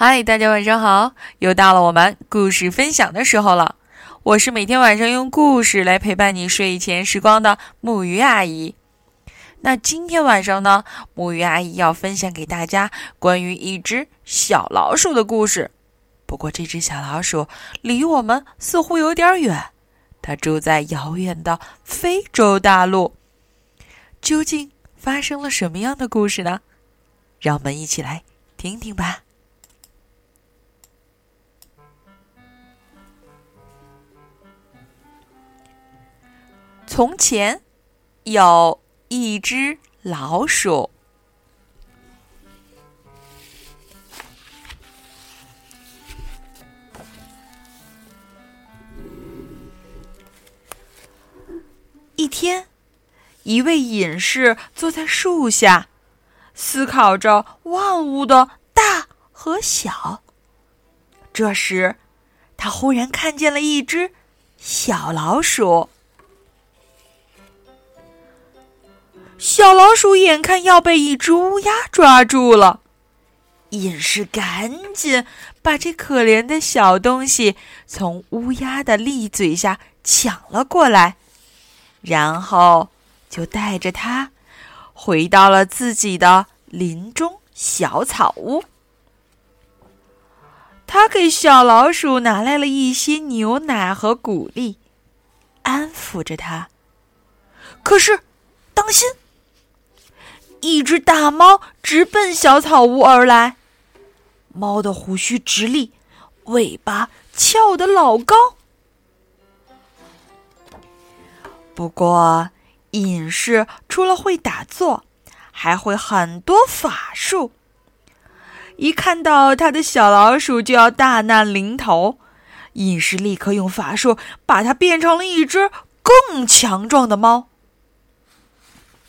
嗨，大家晚上好！又到了我们故事分享的时候了。我是每天晚上用故事来陪伴你睡前时光的木鱼阿姨。那今天晚上呢，木鱼阿姨要分享给大家关于一只小老鼠的故事。不过这只小老鼠离我们似乎有点远，它住在遥远的非洲大陆。究竟发生了什么样的故事呢？让我们一起来听听吧。从前有一只老鼠，一天，一位隐士坐在树下，思考着万物的大和小。这时，他忽然看见了一只小老鼠。小老鼠眼看要被一只乌鸦抓住了，隐士赶紧把这可怜的小东西从乌鸦的利嘴下抢了过来，然后就带着它回到了自己的林中小草屋。他给小老鼠拿来了一些牛奶和谷粒，安抚着它。可是，当心！一只大猫直奔小草屋而来，猫的胡须直立，尾巴翘得老高。不过，隐士除了会打坐，还会很多法术。一看到他的小老鼠就要大难临头，隐士立刻用法术把它变成了一只更强壮的猫。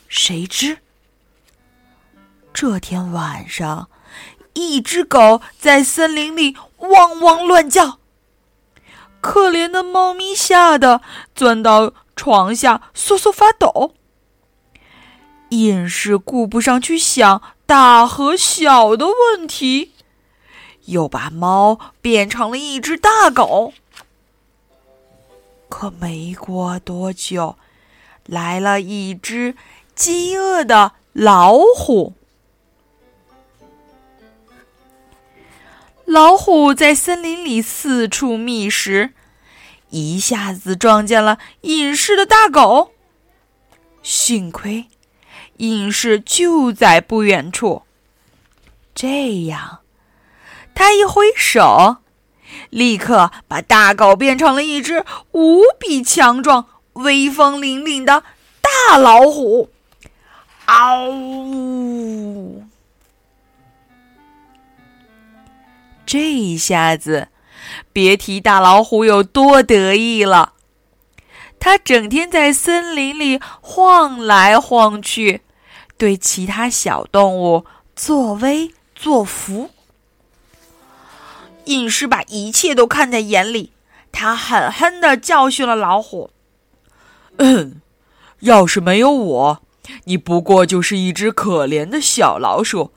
谁知？这天晚上，一只狗在森林里汪汪乱叫。可怜的猫咪吓得钻到床下瑟瑟发抖。隐士顾不上去想大和小的问题，又把猫变成了一只大狗。可没过多久，来了一只饥饿的老虎。老虎在森林里四处觅食，一下子撞见了隐士的大狗。幸亏隐士就在不远处，这样他一挥手，立刻把大狗变成了一只无比强壮、威风凛凛的大老虎。嗷呜！这一下子，别提大老虎有多得意了。它整天在森林里晃来晃去，对其他小动物作威作福。隐士把一切都看在眼里，他狠狠地教训了老虎：“嗯，要是没有我，你不过就是一只可怜的小老鼠，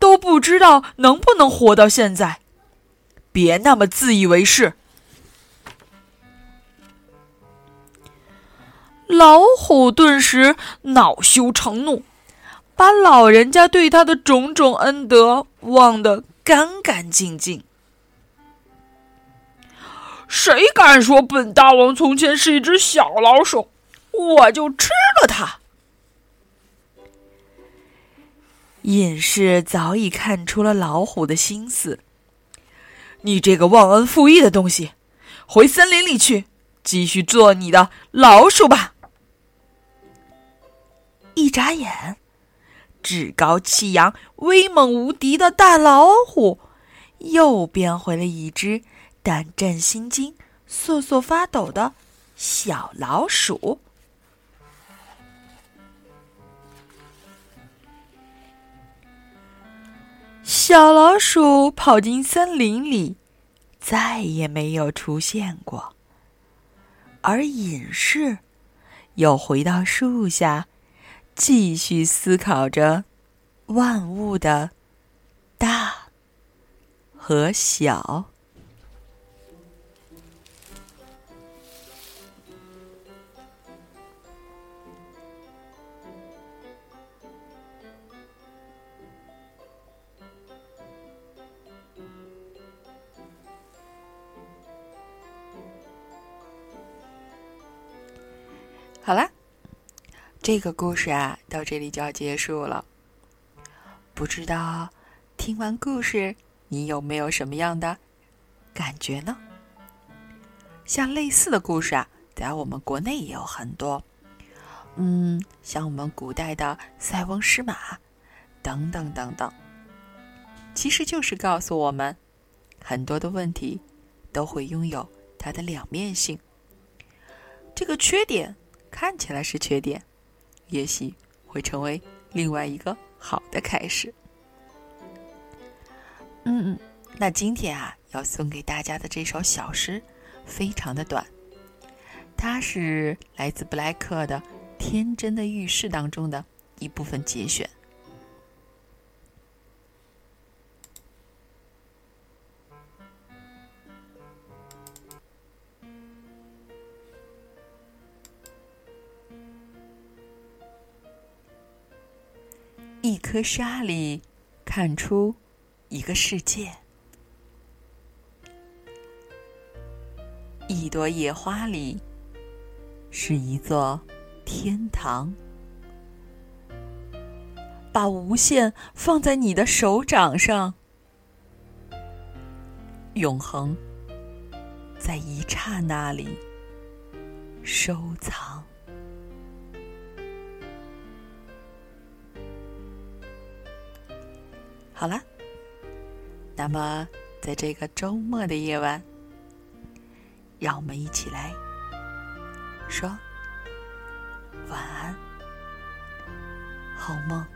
都不知道能不能活到现在。”别那么自以为是！老虎顿时恼羞成怒，把老人家对他的种种恩德忘得干干净净。谁敢说本大王从前是一只小老鼠，我就吃了它！隐士早已看出了老虎的心思。你这个忘恩负义的东西，回森林里去，继续做你的老鼠吧！一眨眼，趾高气扬、威猛无敌的大老虎，又变回了一只胆战心惊、瑟瑟发抖的小老鼠。小老鼠跑进森林里，再也没有出现过。而隐士又回到树下，继续思考着万物的大和小。好啦，这个故事啊，到这里就要结束了。不知道听完故事，你有没有什么样的感觉呢？像类似的故事啊，在我们国内也有很多。嗯，像我们古代的塞翁失马，等等等等，其实就是告诉我们，很多的问题都会拥有它的两面性。这个缺点。看起来是缺点，也许会成为另外一个好的开始。嗯嗯，那今天啊，要送给大家的这首小诗非常的短，它是来自布莱克的《天真的浴室》当中的一部分节选。颗沙里看出一个世界，一朵野花里是一座天堂。把无限放在你的手掌上，永恒在一刹那里收藏。好了，那么在这个周末的夜晚，让我们一起来说晚安，好梦。